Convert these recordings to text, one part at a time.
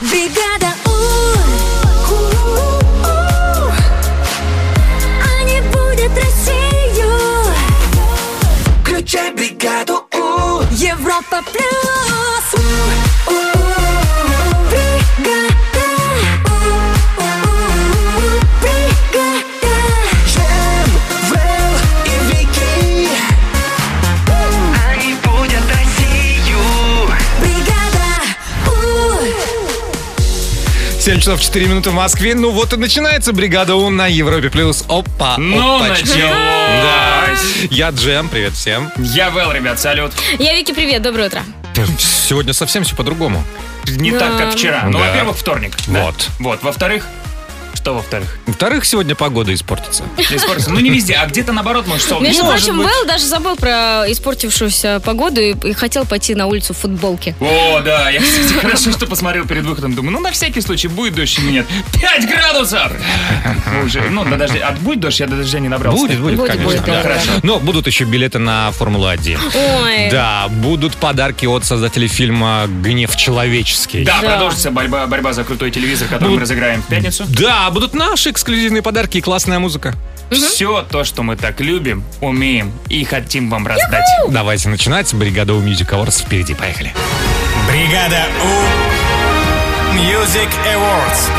Бригада У. Они будут Россию. Включай бригаду У. Европа плюс. Часов 4 минуты в Москве. Ну вот и начинается бригада У на Европе плюс. Опа, Ну, опачки. началось. Да. Я Джем, привет всем. Я Вэл, ребят, салют. Я Вики, привет, доброе утро. Сегодня совсем все по-другому. Не Да. так, как вчера. Ну, Да. во-первых, вторник. Да. Вот. Вот. Во-вторых, что во-вторых? Во-вторых, сегодня погода испортится. Испортится. Ну, не везде, а где-то, наоборот, может, солнечно. Между прочим. Вэл даже забыл про испортившуюся погоду и, и хотел пойти на улицу в футболке. О, да, я, кстати, хорошо, что посмотрел перед выходом. Думаю, ну, на всякий случай, будет дождь или нет. 5 градусов! Уже, ну, до дождя. А будет дождь? Я до дождя не набрался. Будет, будет, Будет, конечно. будет, да. да, Хорошо. Но будут еще билеты на Формулу-1. Ой. Да, будут подарки от создателей фильма «Гнев человеческий». Да, Да. продолжится борьба, борьба за крутой телевизор, который Ну, мы разыграем в пятницу. Да, будут наши эксклюзивные подарки и классная музыка. Все то, что мы так любим, умеем и хотим вам раздать. Давайте начинать. Бригада У Music Awards впереди. Поехали. Бригада У. Music Awards.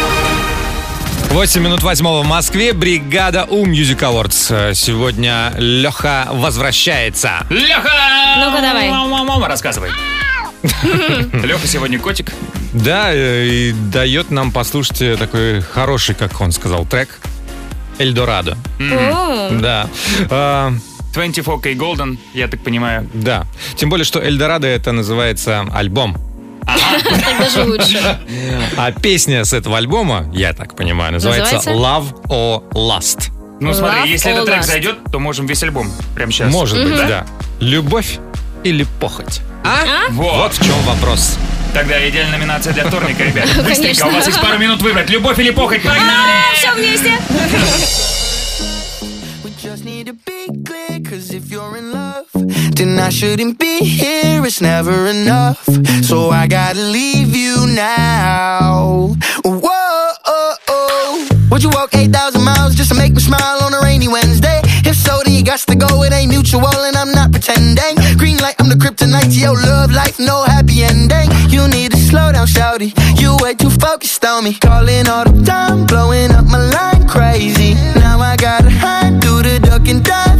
8 минут восьмого в Москве. Бригада У Music Awards. Сегодня Леха возвращается. Леха! Ну-ка, давай. Мама, рассказывай. Леха сегодня котик. Да, э, и дает нам послушать э, такой хороший, как он сказал, трек. Эльдорадо. Да. А, 24K Golden, я так понимаю. да. Тем более, что Эльдорадо это называется альбом. так даже лучше. А песня с этого альбома, я так понимаю, называется? Love or Lust. Ну смотри, если этот трек зайдет, то можем весь альбом прямо сейчас. Может быть, да. Любовь или похоть? А? Вот. Вот в чем вопрос. Тогда идеальная номинация для вторника, ребят. Быстренько, Конечно. у вас есть пару минут выбрать. Любовь или похоть, погнали! Все вместе. We just need to be clear, cause if you're in love, then I shouldn't be here, it's never enough. So I gotta leave you now. Whoa, would you walk 8,000 miles just to make me smile on a rainy Wednesday? Got to go, it ain't mutual, and I'm not pretending. Green light, I'm the kryptonite to your love life, no happy ending. You need to slow down, shouty. You way too focused on me. Calling all the time, blowing up my line crazy. Now I gotta hide, do the duck and dive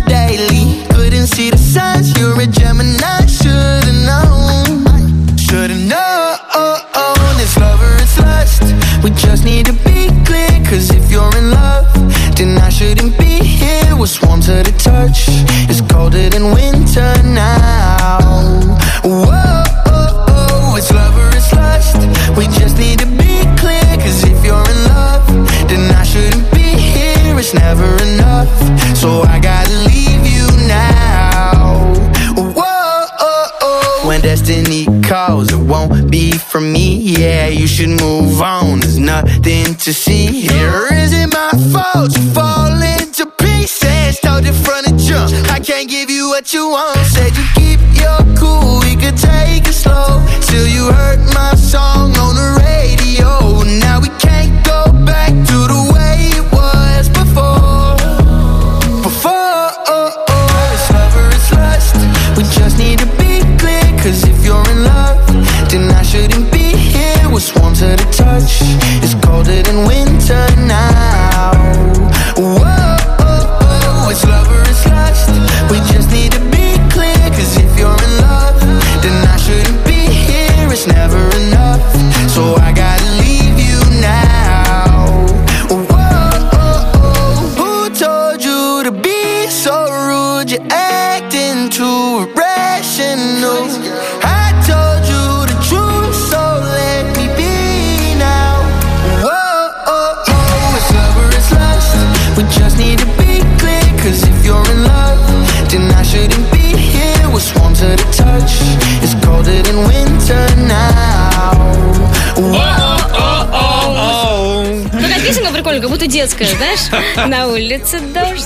touch? It's colder than winter now. Whoa, it's love or it's lust. We just need to be clear, cause if you're in love, then I shouldn't be here. It's never enough. So I gotta leave you now. Whoa, when destiny calls, it won't be for me. Yeah, you should move on. There's nothing to see прикольно, как будто детская, знаешь? На улице дождь.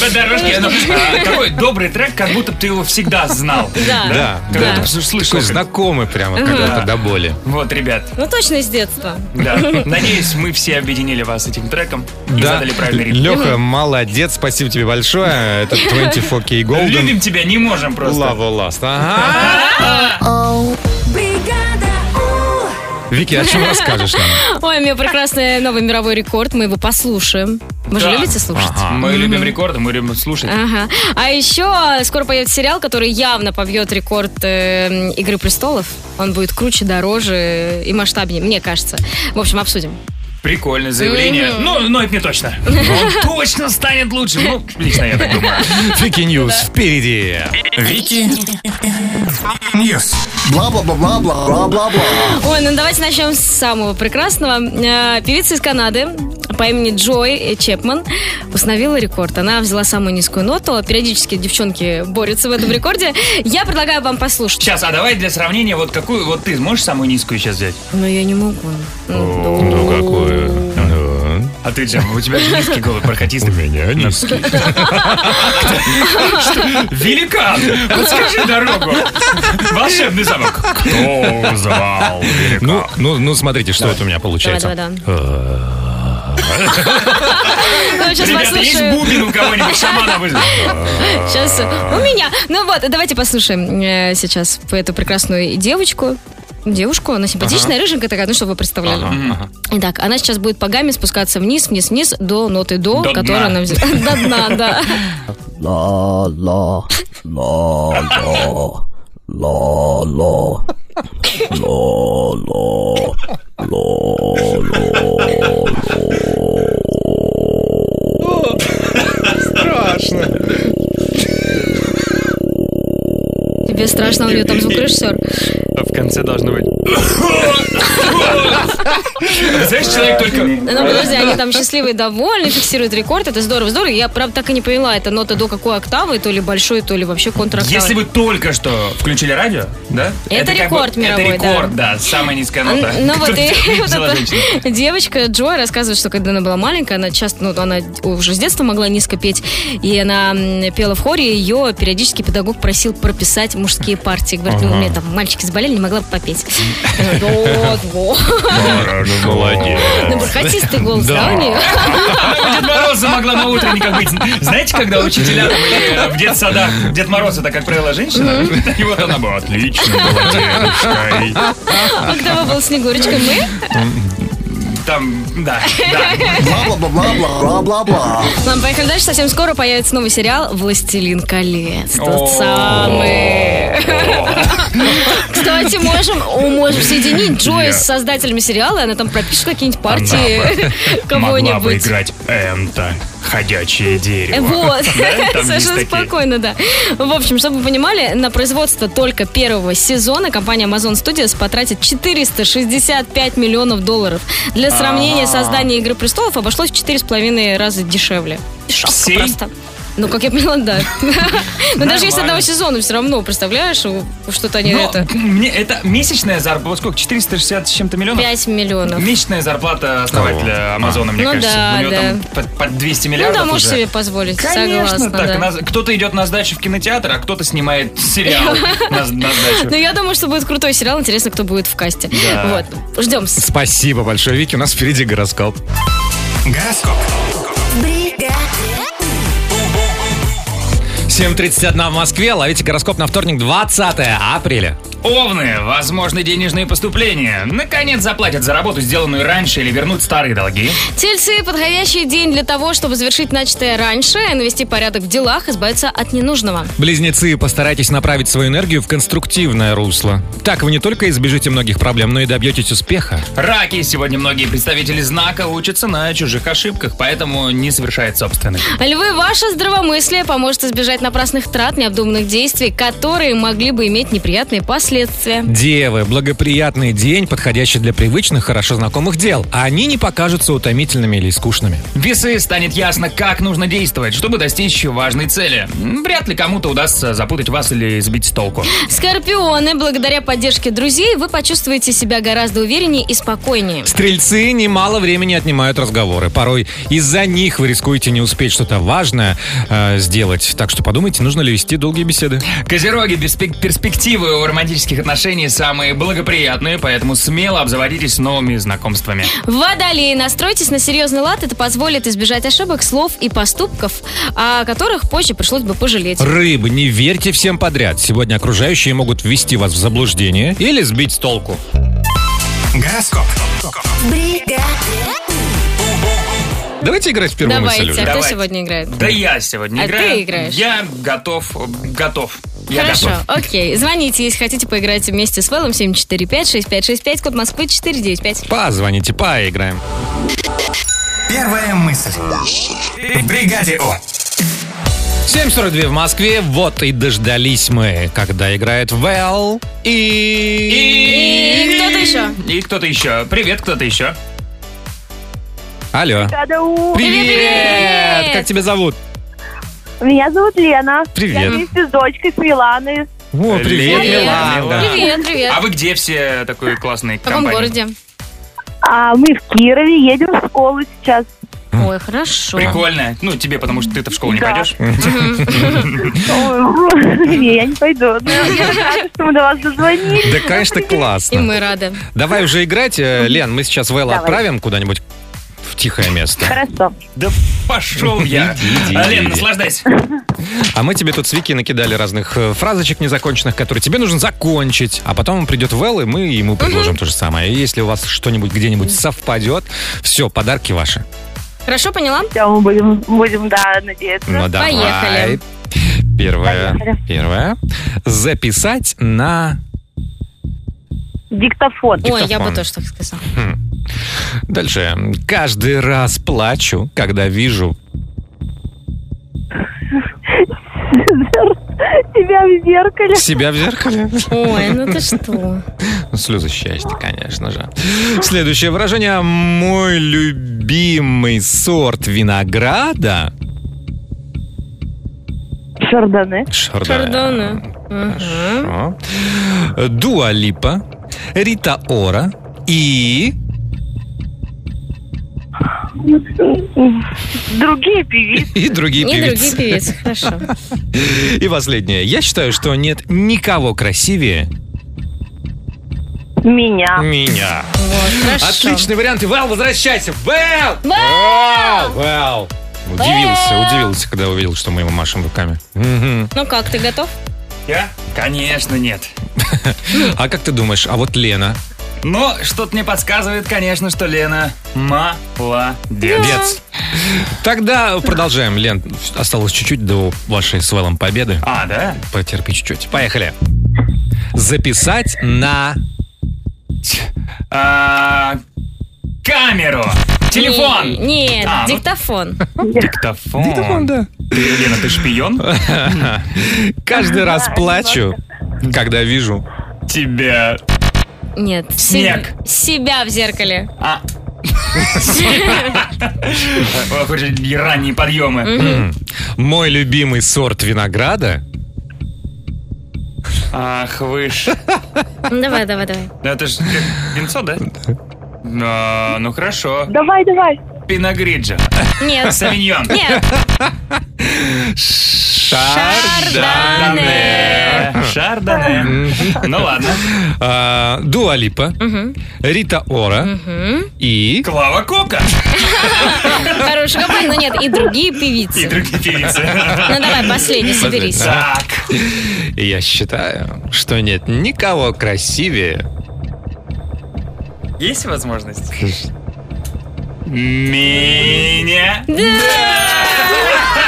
По дорожке, ну, а, такой добрый трек, как будто бы ты его всегда знал. Да. Да. Такой знакомый прямо когда-то до боли. Вот, ребят, Ну точно из детства. да. Надеюсь, мы все объединили вас этим треком и Да, задали правильный ритм. Леха, молодец, спасибо тебе большое. Это 24K Golden. Любим тебя, не можем просто. Love or Last. Ага. Вики, о чем расскажешь нам? Ой, у меня прекрасный новый мировой рекорд, мы его послушаем. Вы же Да. любите слушать? Мы любим рекорды, мы любим слушать. Ага. А еще скоро появится сериал, который явно побьет рекорд э, Игры престолов. Он будет круче, дороже и масштабнее, мне кажется. В общем, обсудим. Прикольное заявление. Ну, но это не точно. Он точно станет лучше. Ну, лично я так думаю. Вики News впереди. Вики News. Бла-бла-бла-бла-бла-бла-бла. Ой, ну давайте начнем с самого прекрасного. Э, Певица из Канады по имени Джой Чепман установила рекорд. Она взяла самую низкую ноту. Периодически девчонки борются в этом рекорде. Я предлагаю вам послушать. Сейчас, а давай для сравнения, вот какую, вот ты можешь самую низкую сейчас взять? Но я не могу. Ну, какое? А ты, Джем, у тебя же низкий голос, бархатистый. У меня низкий. Великан! Подскажи дорогу. Волшебный замок. Кто звал великан? Ну, ну, ну, смотрите, что это у меня получается. Ну, сейчас Ребята, есть бубен у кого-нибудь? Шамана вызови. Сейчас у меня. Ну вот, давайте послушаем э, сейчас эту прекрасную девочку. Девушку, она симпатичная, рыженькая такая, ну, чтобы вы представляли. Итак, она сейчас будет по гамме спускаться вниз, вниз, вниз до ноты до, До которую дна. она взяла. До дна, да. Ла-ла, ла-ла, ла-ла, ла-ла, Тебе страшно, у нее там звукорежиссер. А в конце должно быть... Знаешь, человек только... Ну, подожди, они там счастливые, довольны, фиксируют рекорд, это здорово, здорово. Я, правда, так и не поняла, это нота до какой октавы, то ли большой, то ли вообще контроктавы. Если вы только что включили радио, да? Это рекорд мировой, Это рекорд, да. самая низкая нота. Ну вот и девочка Джой рассказывает, что когда она была маленькая, она часто, ну, она уже с детства могла низко петь, и она пела в хоре, и ее периодически педагог просил прописать мужские партии. Говорит, ну, у меня там мальчики заболели, не могла бы попеть. Говорит, Вот, вот. Молодец. Ну, бархатистый голос, да, у нее? Дед Мороза могла на утренниках быть. Знаете, когда учителя или э, в детсадах Дед Мороз это, как правило, женщина, и вот она была отлично, была девушкой. А кто бы был Снегурочкой? Мы? Там, да, да. бла-бла-бла-бла-бла-бла. Ладно, поехали дальше. Совсем скоро появится новый сериал «Властелин колец». Тот самый. Кстати, можем, о, можем соединить Джой с создателями сериала, и она там пропишет какие-нибудь партии Могла бы кого-нибудь. играть Энта, ходячее дерево. Вот, Да, совершенно спокойно, да. В общем, чтобы вы понимали, на производство только первого сезона компания Amazon Studios потратит 465 миллионов долларов. Для сравнения, создание «Игры престолов» обошлось в 4,5 раза дешевле. Всей? просто. Ну, как я поняла, да. Но даже если одного сезона все равно, представляешь, что-то они это... мне это месячная зарплата, вот сколько, 460 с чем-то миллионов? 5 миллионов. Месячная зарплата основателя Амазона, мне Ну кажется. У него да. там под, под 200 Ну миллиардов да, можешь себе позволить, Конечно, согласна, так. кто-то идет на сдачу в кинотеатр, а кто-то снимает сериал на, сдачу. Ну, я думаю, что будет крутой сериал. Интересно, кто будет в касте. Да. Вот. Ждем. Спасибо большое, Вики. У нас впереди гороскоп. Гороскоп. 7.31 в Москве. Ловите гороскоп на вторник, 20 апреля. Овны, возможны денежные поступления. Наконец заплатят за работу, сделанную раньше, или вернут старые долги. Тельцы – подходящий день для того, чтобы завершить начатое раньше, навести порядок в делах, избавиться от ненужного. Близнецы, постарайтесь направить свою энергию в конструктивное русло. Так вы не только избежите многих проблем, но и добьетесь успеха. Раки, сегодня многие представители знака учатся на чужих ошибках, поэтому не совершают собственных. Львы, ваше здравомыслие поможет избежать напрасных трат, необдуманных действий, которые могли бы иметь неприятные последствия. Последствия. Девы, благоприятный день, подходящий для привычных, хорошо знакомых дел. А они не покажутся утомительными или скучными. Весы станет ясно, как нужно действовать, чтобы достичь важной цели. Вряд ли кому-то удастся запутать вас или сбить с толку. Скорпионы, благодаря поддержке друзей, вы почувствуете себя гораздо увереннее и спокойнее. Стрельцы немало времени отнимают разговоры. Порой из-за них вы рискуете не успеть что-то важное э, сделать. Так что подумайте, нужно ли вести долгие беседы. Козероги, перспек- перспективы у романтических отношений самые благоприятные, поэтому смело обзаводитесь новыми знакомствами. Водолеи, настройтесь на серьезный лад, это позволит избежать ошибок, слов и поступков, о которых позже пришлось бы пожалеть. Рыбы, не верьте всем подряд. Сегодня окружающие могут ввести вас в заблуждение или сбить с толку. Гороскоп. Давайте играть в первую Давайте, мысль уже. а кто Давайте. сегодня играет? Да я сегодня А играю. ты играешь? Я готов, готов. Я Хорошо, готов. окей. Звоните, если хотите поиграть вместе с Вэллом 745-6565, код Москвы 495. Позвоните, поиграем. Первая мысль. В бригаде О. 7.42 в Москве. Вот и дождались мы, когда играет Вэл и... И кто-то еще. И кто-то еще. Привет, кто-то еще. Алло. Привет, Привет! привет! Как тебя зовут? Меня зовут Лена. Привет. Я вместе с дочкой, с Миланой. О, привет, Лена. Милана. Привет, привет. А вы где все такой классной В каком компании? городе? А мы в Кирове едем в школу сейчас. Ой, хорошо. Прикольно. Ну, тебе, потому что ты-то в школу не Да. пойдешь. Ой, Не, я не пойду. Но я рада, что мы до вас дозвонились. Да, конечно, И классно. мы рады. Давай уже играть. Э, Лен, мы сейчас Вэлла Давай. отправим куда-нибудь в тихое место. Хорошо. Да пошел я. Иди, иди, Лен, иди. наслаждайся. А мы тебе тут с Вики накидали разных э, фразочек незаконченных, которые тебе нужно закончить. А потом придет Вэл, и мы ему предложим то же самое. И если у вас что-нибудь где-нибудь совпадет, все, подарки ваши. Хорошо, поняла? Все, мы будем, будем, да, надеяться. Ну давай. Поехали. Первое. Поехали. Первое. Записать на... Диктофон. Ой, я бы тоже так сказала. Дальше. Каждый раз плачу, когда вижу... Тебя в зеркале. Себя в зеркале. Ой, ну ты что? Ну, Слезы счастья, конечно же. Следующее выражение. Мой любимый сорт винограда. Шардоне. Шардоне. Хорошо. Дуа Липа, Рита Ора и... Другие певицы. И другие И другие певицы. певицы, хорошо. И последнее. Я считаю, что нет никого красивее Меня. меня. Вот. Отличный вариант. И Вэл, возвращайся. Вэл! Вэл! Вэл! Удивился, удивился, когда увидел, что мы ему машем руками. Мгм. Ну как, ты готов? Я? Конечно, нет. А как ты думаешь, а вот Лена? Но что-то мне подсказывает, конечно, что Лена молодец. Дец. Тогда продолжаем, Лен. Осталось чуть-чуть до вашей с Вэлом победы. А, да? Потерпи чуть-чуть. Поехали. Записать на... А, камеру. Телефон. Не- Нет, А, ну- диктофон. Диктофон. да. Ты, Лена, ты шпион? Каждый раз плачу, когда вижу... Тебя. Нет. Снег. се- Себя в зеркале. А. Ох, уж и ранние подъемы. Мой любимый сорт винограда. Ах вы ж. Ну, Давай, давай, давай. Ну, Это ж как винцо, да? А, ну хорошо. Давай, давай. Пиногриджа. Нет. Савиньон. Нет. Шардоне. Шардоне. Ну ладно. А, Дуа Липа, Рита Ора и... Клава Кока. Хороший компания, но нет, и другие И певицы. другие певицы. Ну давай, последний, соберись. Так. И я считаю, что нет никого красивее. Есть возможность? Меня. Да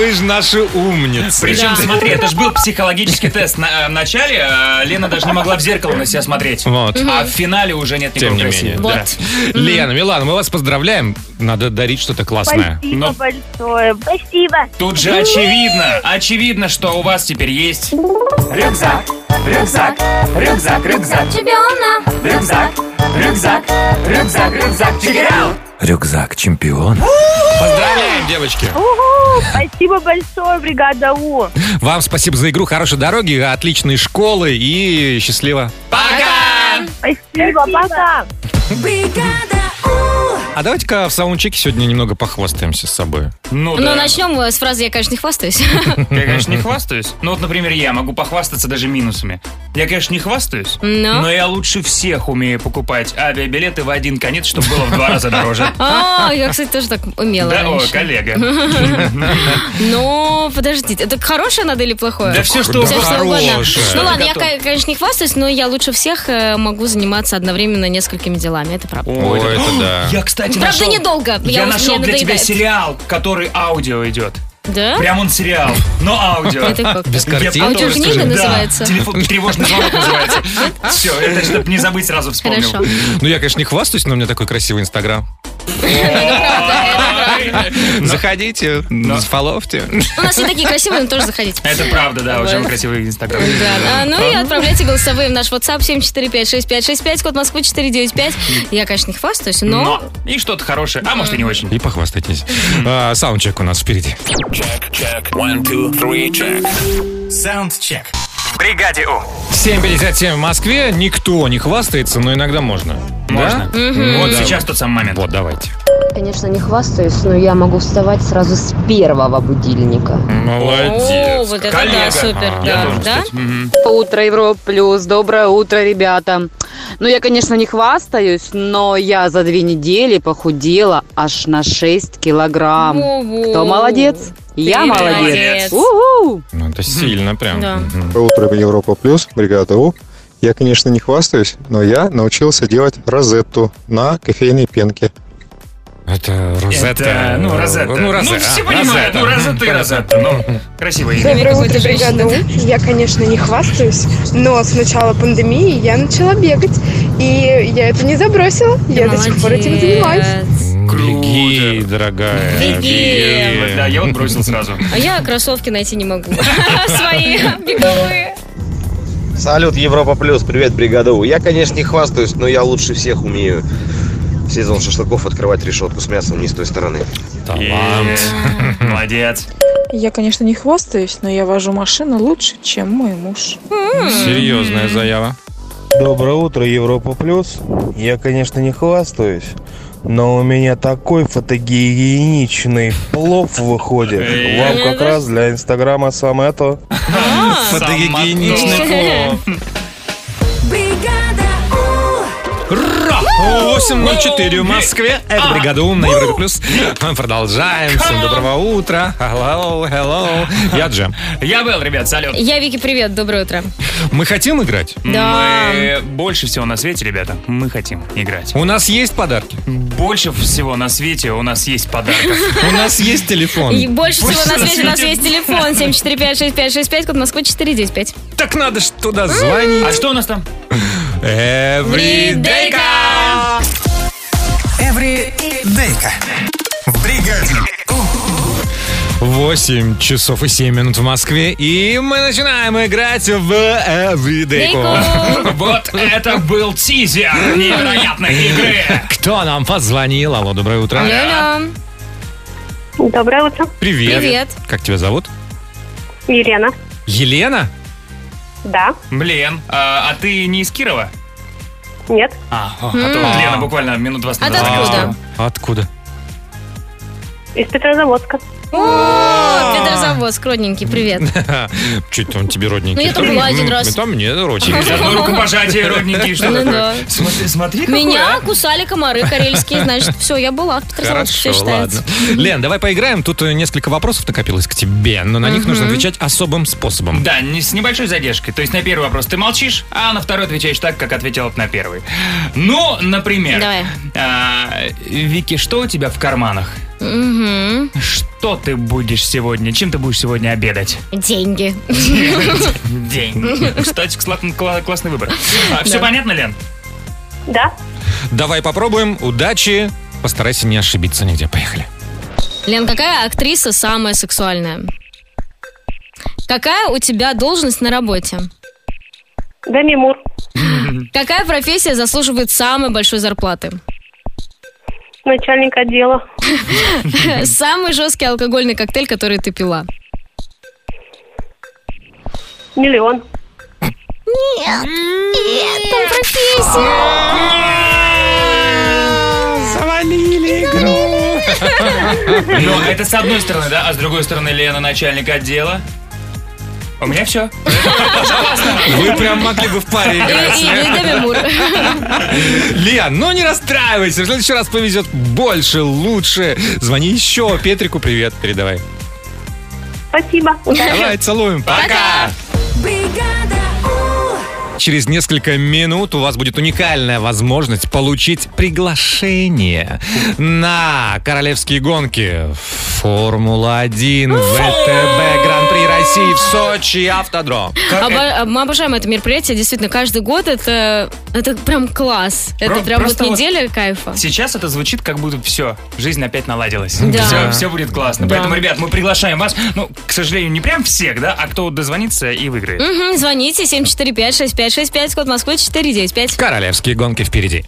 вы же наши умницы. Причем, Да. смотри, это же был психологический тест. На- В начале э, Лена даже не могла в зеркало на себя смотреть. Вот. А в финале уже нет Тем никакого не менее. Вот. Да. Лена, Милана, мы вас поздравляем. Надо дарить что-то классное. Спасибо Но- большое. Спасибо. Тут же очевидно, очевидно, что у вас теперь есть рюкзак, рюкзак, рюкзак, рюкзак, Чемпиона. рюкзак, рюкзак, рюкзак, рюкзак, out. Рюкзак чемпион. Поздравляем, девочки. Спасибо большое, бригада У. Вам спасибо за игру, хорошей дороги, отличной школы и счастливо. Пока! Спасибо, пока. Бригада. А давайте-ка в саундчеке сегодня немного похвастаемся с собой. Ну Ну, да. начнем э, с фразы «Я, конечно, не хвастаюсь». Я, конечно, не хвастаюсь. Ну вот, например, я могу похвастаться даже минусами. Я, конечно, не хвастаюсь, Но? но я лучше всех умею покупать авиабилеты в один конец, чтобы было в два раза дороже. А, я, кстати, тоже так умела Да, о, коллега. Но, подождите, это хорошее надо или плохое? Да все что угодно. Ну ладно, я, конечно, не хвастаюсь, но я лучше всех э, могу заниматься одновременно несколькими делами. Это правда. Ой, это да. Я, кстати, Правда, нашел... недолго. Я, нашел для тебя сериал, который аудио идет. Да? Прям он сериал, но аудио. Это как? Без потом Аудиокнига расскажу. Да, называется? телефон, тревожный звонок называется. Все, это чтобы не забыть, сразу вспомнил. Хорошо. Ну, я, конечно, не хвастаюсь, но у меня такой красивый инстаграм. Заходите, сфоловьте. У нас все такие красивые, но тоже заходите. Это правда, да, уже Вот. красивый инстаграм. Да. Ну и отправляйте голосовые в наш WhatsApp 7456565, код Москвы 495. Я, конечно, не хвастаюсь, но... Но и что-то хорошее, а может и не очень. И похвастайтесь. А, Саундчек у нас впереди. Саундчек. Бригаде У. 7.57 в Москве. Никто не хвастается, но иногда можно. Можно. Да? Вот Да. сейчас тот самый момент. Вот, давайте. Конечно, не хвастаюсь, но я могу вставать сразу с первого будильника. О, Молодец. вот это Коллега. да, супер. А, Я Да, тоже, да? кстати. Мгм. Утро, Европа Плюс. Доброе утро, ребята. Ну, я, конечно, не хвастаюсь, но я за две недели похудела аж на 6 килограмм. Во-во. Кто молодец? Я Ты молодец. молодец. У-ху! Ну, это сильно прям. Да. Утро, Европа Плюс, бригада У. Я, конечно, не хвастаюсь, но я научился делать розетту на кофейной пенке. Это Розетта. Это, ну, Розетта. Ну, Розетта. Ну, все а, понимают, ну, Розетта и. Розетта. Ну, красивое имя. Доброе утро, бригада женщина. У. Я, конечно, не хвастаюсь, но с начала пандемии я начала бегать, и я это не забросила. Я до сих пор этим занимаюсь. Беги, дорогая. Беги. Да, я вот бросил сразу. А я кроссовки найти не могу. Свои беговые. Салют, Европа Плюс, привет, бригада У. Я, конечно, не хвастаюсь, но я лучше всех умею сезон шашлыков открывать решетку с мясом не с той стороны. Талант. Молодец. Я, конечно, не хвастаюсь, но я вожу машину лучше, чем мой муж. Серьезная заява. Доброе утро, Европа Плюс. Я, конечно, не хвастаюсь, но у меня такой фотогеничный плов выходит. Вам как раз для Инстаграма самое то. Фотогеничный плов. Бригада У. 8.04 в Москве. Это бригада Ум на Европе Плюс. Мы продолжаем. Всем доброго утра. Hello, hello. Я Джем. Я был, ребят, салют. Я Вики, привет, доброе утро. Мы хотим играть? Да. Мы больше всего на свете, ребята, мы хотим играть. У нас есть подарки. Больше всего на свете у нас есть подарков. У нас есть телефон. И больше всего на свете у нас есть телефон 7456565, код Москвы 495. Так надо ж туда звонить. А что у нас там? Everyday. Эвридейка. В бригаде У. 8 часов и 7 минут в Москве. И мы начинаем играть в Everyday. Вот это был тизер невероятной игры. Кто нам позвонил? Алло, доброе утро. Алло, Доброе утро, Привет. Привет. Как тебя зовут? Елена. Елена? Да, Блин, а, а ты не из Кирова? нет, А, а то вот Лена буквально минут 20 А ты назад откуда? Откуда? из Петрозаводска. О, Петрозаводск, родненький, привет. Чуть он тебе родненький. Ну, я там была один раз. Это мне родненький. одно рукопожатие, родненькие, что Ну такое? да. Смотри, Меня а. кусали комары карельские, значит, все, я была в Петрозаводске, все считается. Лен, давай поиграем. Тут э, несколько вопросов накопилось к тебе, но на них нужно отвечать особым способом. Да, не, с небольшой задержкой. То есть на первый вопрос ты молчишь, а на второй отвечаешь так, как ответила на первый. Ну, например, Давай. а, Вики, что у тебя в карманах? Мгм. Что ты будешь сегодня? Чем ты будешь сегодня обедать? Деньги. День. Кстати, кла- кла- классный выбор. Все Да. понятно, Лен? Да. Давай попробуем. Удачи. Постарайся не ошибиться нигде. Поехали. Лен, какая актриса самая сексуальная? Какая у тебя должность на работе? Дами Мур. Какая профессия заслуживает самой большой зарплаты? Начальник отдела. Самый жесткий алкогольный коктейль, который ты пила? Миллион. Нет, нет, там профессия. Завалили Ну, это с одной стороны, да, а с другой стороны Лена начальник отдела. У меня все. Вы прям могли бы в паре играть. Лен, ну не расстраивайся. В следующий раз повезет больше, лучше. Звони еще. Петрику привет передавай. Спасибо. Давай, целуем. Пока. Через несколько минут у вас будет уникальная возможность получить приглашение на королевские гонки Формула-1 ВТБ Гран-при России в Сочи Автодром. Обо- Мы обожаем это мероприятие. Действительно, каждый год это, это прям класс. Это Про- прям вот просто вот неделя кайфа. Сейчас это звучит, как будто все, жизнь опять наладилась. Да. Все, все будет классно. Да. Поэтому, ребят, мы приглашаем вас. Ну, к сожалению, не прям всех, да, а кто дозвонится и выиграет. Мгм, звоните 745-6565, код Москвы 495. Королевские гонки впереди.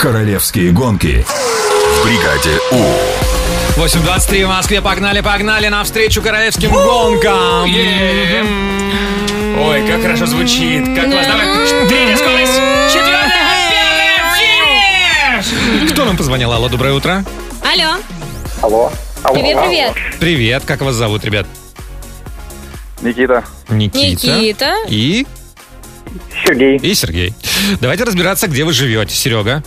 Королевские гонки в бригаде У. 8.23 в Москве. Погнали, погнали навстречу королевским гонкам. Ой, как хорошо звучит. Как классно. Давай, третья скорость. Четвертая, финиш! Кто нам позвонил? Алло, доброе утро. Алло. Алло. Алло. Привет, привет. Привет, как вас зовут, ребят? Никита. Никита. Никита. И? Сергей. И Сергей. Давайте разбираться, где вы живете. Серега.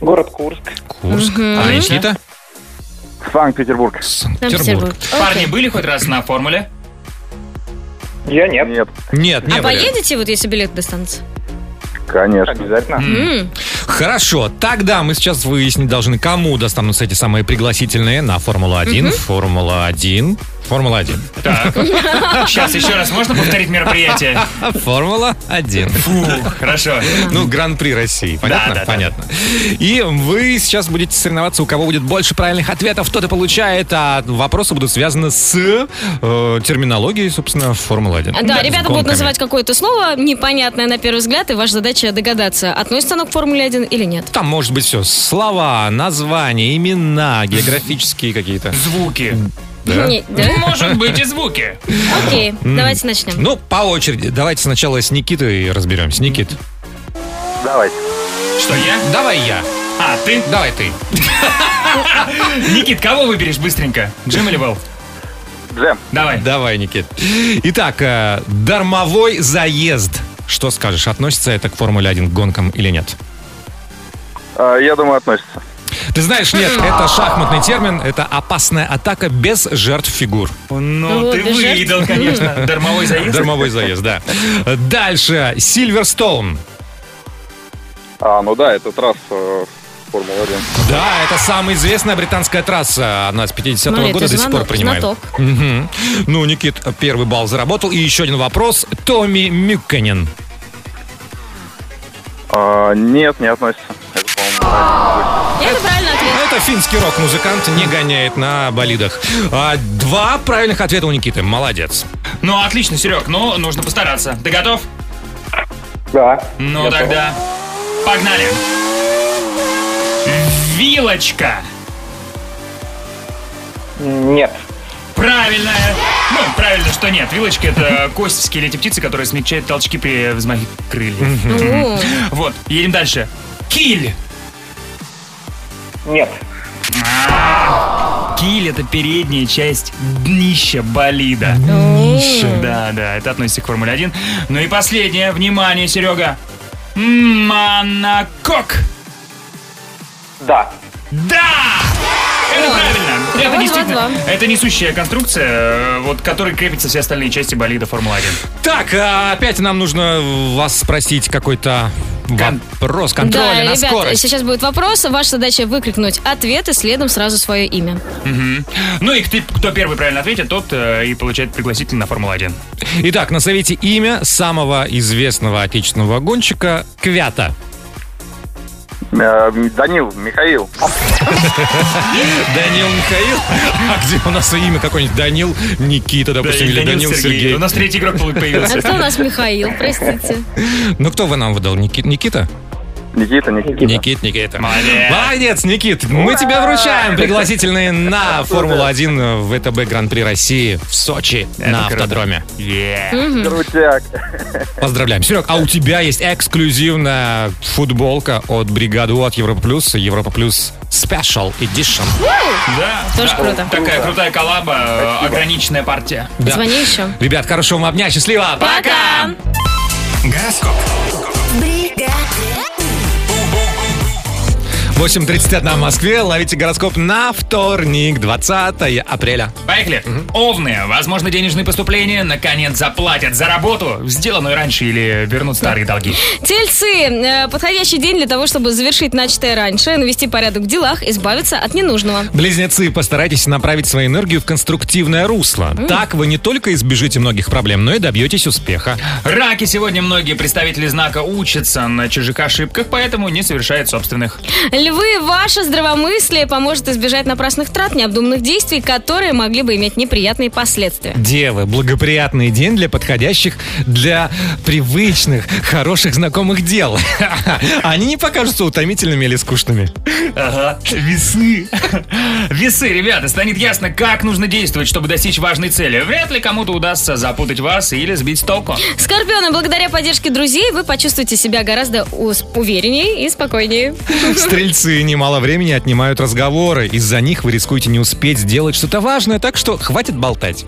Город Курск. Курск. А Никита? Санкт-Петербург. Санкт-Петербург. Парни были хоть раз на формуле? Я нет. Нет. Нет, не а были. поедете, вот если билет достанется? Конечно. Обязательно. М. Хорошо, тогда мы сейчас выяснить должны, кому достанутся эти самые пригласительные на Формулу-1. Мгм. Формула-1. Формула-1. Так. Сейчас еще раз можно повторить мероприятие? Формула-1. Фух, хорошо. Ну, Гран-при России. Понятно? Да, да, да. Понятно. И вы сейчас будете соревноваться, у кого будет больше правильных ответов, тот и получает, а вопросы будут связаны с э, терминологией, собственно, Формулы-1. А, Да, С ребята будут называть какое-то слово непонятное на первый взгляд, и ваша задача догадаться, относится оно к Формуле 1 или нет. Там может быть все. Слова, названия, имена, географические какие-то. Звуки. Да? Не- да? Может быть и звуки. Окей, давайте начнем. Ну, по очереди. Давайте сначала с Никитой разберемся. Никит. Давайте. Что, я? Давай я. А, ты? Давай ты. Никит, кого выберешь быстренько? Джим или Вэл? Джем. Давай. Давай, Никит. Итак, э, дармовой заезд. Что скажешь, относится это к Формуле-1 к гонкам или нет? А, Я думаю, относится. Ты знаешь, нет, это шахматный термин, это опасная атака без жертв фигур. Ну, Вот, ты жертв. конечно. Дармовой заезд. Дармовой заезд, да. Дальше, Сильверстоун. А, ну да, это трасса э, Формула-1. Да, это самая известная британская трасса. Она с 50-го Смотри, года до сих пор принимает. знаток. Ну, Никит первый балл заработал. И еще один вопрос. Томми Мюккенен. А, Нет, не относится. Это, Это правильный ответ. Это финский рок-музыкант, не гоняет на болидах. А, два правильных ответа у Никиты. Молодец. Ну, отлично, Серег. Ну, нужно постараться. Ты готов? Да. Ну, Готов. тогда погнали. Вилочка. Нет. Правильная. Ну, правильно, что нет. Вилочка это кость в скелете птицы, которая смягчает толчки при взмахе крыльев. Вот, едем дальше. Киль. Нет. Киль это передняя часть днища болида. Днище. Да, да, это относится к Формуле 1. Ну и последнее, внимание, Серега. Монокок. Да. Да! Это правильно. Это действительно, это несущая конструкция, э, вот к которой крепятся все остальные части болида Формулы 1. Так, а, опять нам нужно вас спросить какой-то вопрос контроля да, на ребят, скорость. сейчас будет вопрос. Ваша задача выкрикнуть ответ и следом сразу свое имя. Мгм. Ну и кто- кто первый правильно ответит, тот э, и получает пригласительный на Формулу-1. Итак, назовите имя самого известного отечественного гонщика Квята. Э, Данил, Михаил. Данил Михаил? А где у нас имя какое-нибудь? Данил Никита, допустим, или Данил Сергей. У нас третий игрок А появился. кто у нас Михаил, простите? Ну, кто вы нам выдал? Ники- Никита? Никита, Никита. Никит, Никита. Молодец. Молодец, Никит. Мы тебе вручаем пригласительные на Формулу-1 в ВТБ Гран-при России в Сочи на круто. автодроме. Крутяк. Поздравляем. Серег, а у тебя есть эксклюзивная футболка от бригады от Европа Плюс, Европа Плюс Special Edition. Да, Тоже да. круто. Такая крутая коллаба, э, ограниченная партия. Да. Звони еще. Ребят, хорошего вам дня, счастливо! Пока! Гороскоп. 8.31 в Москве. Ловите гороскоп на вторник, 20 апреля. Поехали. Овны. Возможно, денежные поступления наконец заплатят за работу, сделанную раньше или вернут старые долги. Тельцы. э, Подходящий день для того, чтобы завершить начатое раньше, навести порядок в делах, избавиться от ненужного. Близнецы, постарайтесь направить свою энергию в конструктивное русло. Так вы не только избежите многих проблем, но и добьетесь успеха. Раки. Сегодня многие представители знака учатся на чужих ошибках, поэтому не совершают собственных. Львы, ваше здравомыслие поможет избежать напрасных трат, необдуманных действий, которые могли бы иметь неприятные последствия. Девы, благоприятный день для подходящих для привычных, хороших знакомых дел. Они не покажутся утомительными или скучными. Ага, весы. Весы, ребята, станет ясно, как нужно действовать, чтобы достичь важной цели. Вряд ли кому-то удастся запутать вас или сбить с толку. Скорпионы, благодаря поддержке друзей вы почувствуете себя гораздо увереннее и спокойнее. Стрельцы, немало времени отнимают разговоры. Из-за них вы рискуете не успеть сделать что-то важное, так что хватит болтать.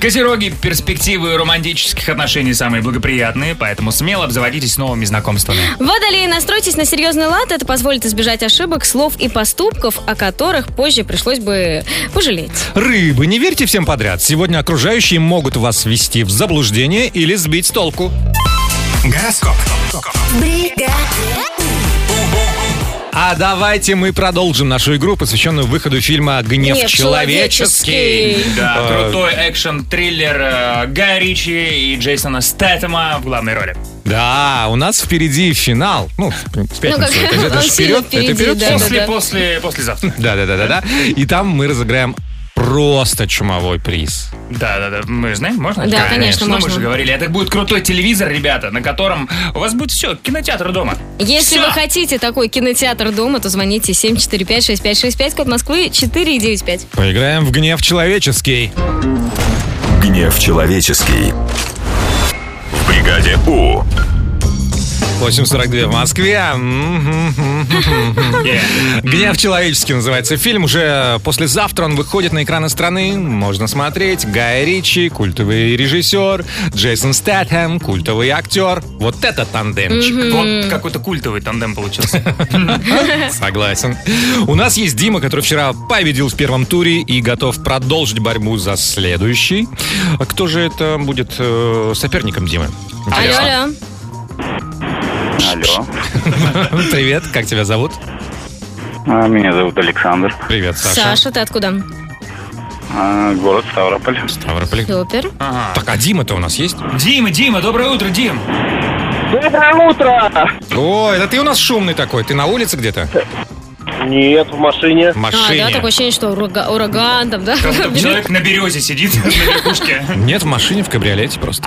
Козероги, перспективы романтических отношений самые благоприятные, поэтому смело обзаводитесь новыми знакомствами. Водолеи, настройтесь на серьезный лад, это позволит избежать ошибок, слов и поступков, о которых позже пришлось бы пожалеть. Рыбы, не верьте всем подряд. Сегодня окружающие могут вас ввести в заблуждение или сбить с толку. Гороскоп. А давайте мы продолжим нашу игру, посвященную выходу фильма «Гнев, Гнев человеческий». человеческий. Да, Э, крутой экшен-триллер э, Гая Ричи и Джейсона Стэттема в главной роли. Да, у нас впереди финал. Ну, в пятницу. Ну, как- это, это вперед, впереди, это вперед. да, всё. да, После, да. после, послезавтра. Да, да, да, да, да. И там мы разыграем просто чумовой приз. Да, да, да. Мы знаем, можно? Да, конечно, Ну, можно. мы же говорили, это будет крутой телевизор, ребята, на котором у вас будет все, кинотеатр дома. Если Всё. вы хотите такой кинотеатр дома, то звоните 745-6565, код Москвы 495. Поиграем в гнев человеческий. Гнев человеческий. В бригаде У. 8.42 в Москве. Гнев человеческий называется фильм. Уже послезавтра он выходит на экраны страны. Можно смотреть. Гай Ричи, культовый режиссер. Джейсон Стэтхэм, культовый актер. Вот это тандемчик. Вот какой-то культовый тандем получился. Согласен. У нас есть Дима, который вчера победил в первом туре и готов продолжить борьбу за следующий. А кто же это будет э, соперником Димы? Алло, алло. Алло. Привет, как тебя зовут? А, Меня зовут Александр. Привет, Саша. Саша, ты откуда? А, Город Ставрополь. Ставрополь. Супер. Ага. Так, а Дима-то у нас есть? Дима, Дима, доброе утро, Дим. Доброе утро! О, это ты у нас шумный такой. Ты на улице где-то? Нет, в машине. В А, машине. да, такое ощущение, что урага- ураган там, да? Человек на березе сидит на верхушке. Нет, в машине, в кабриолете просто.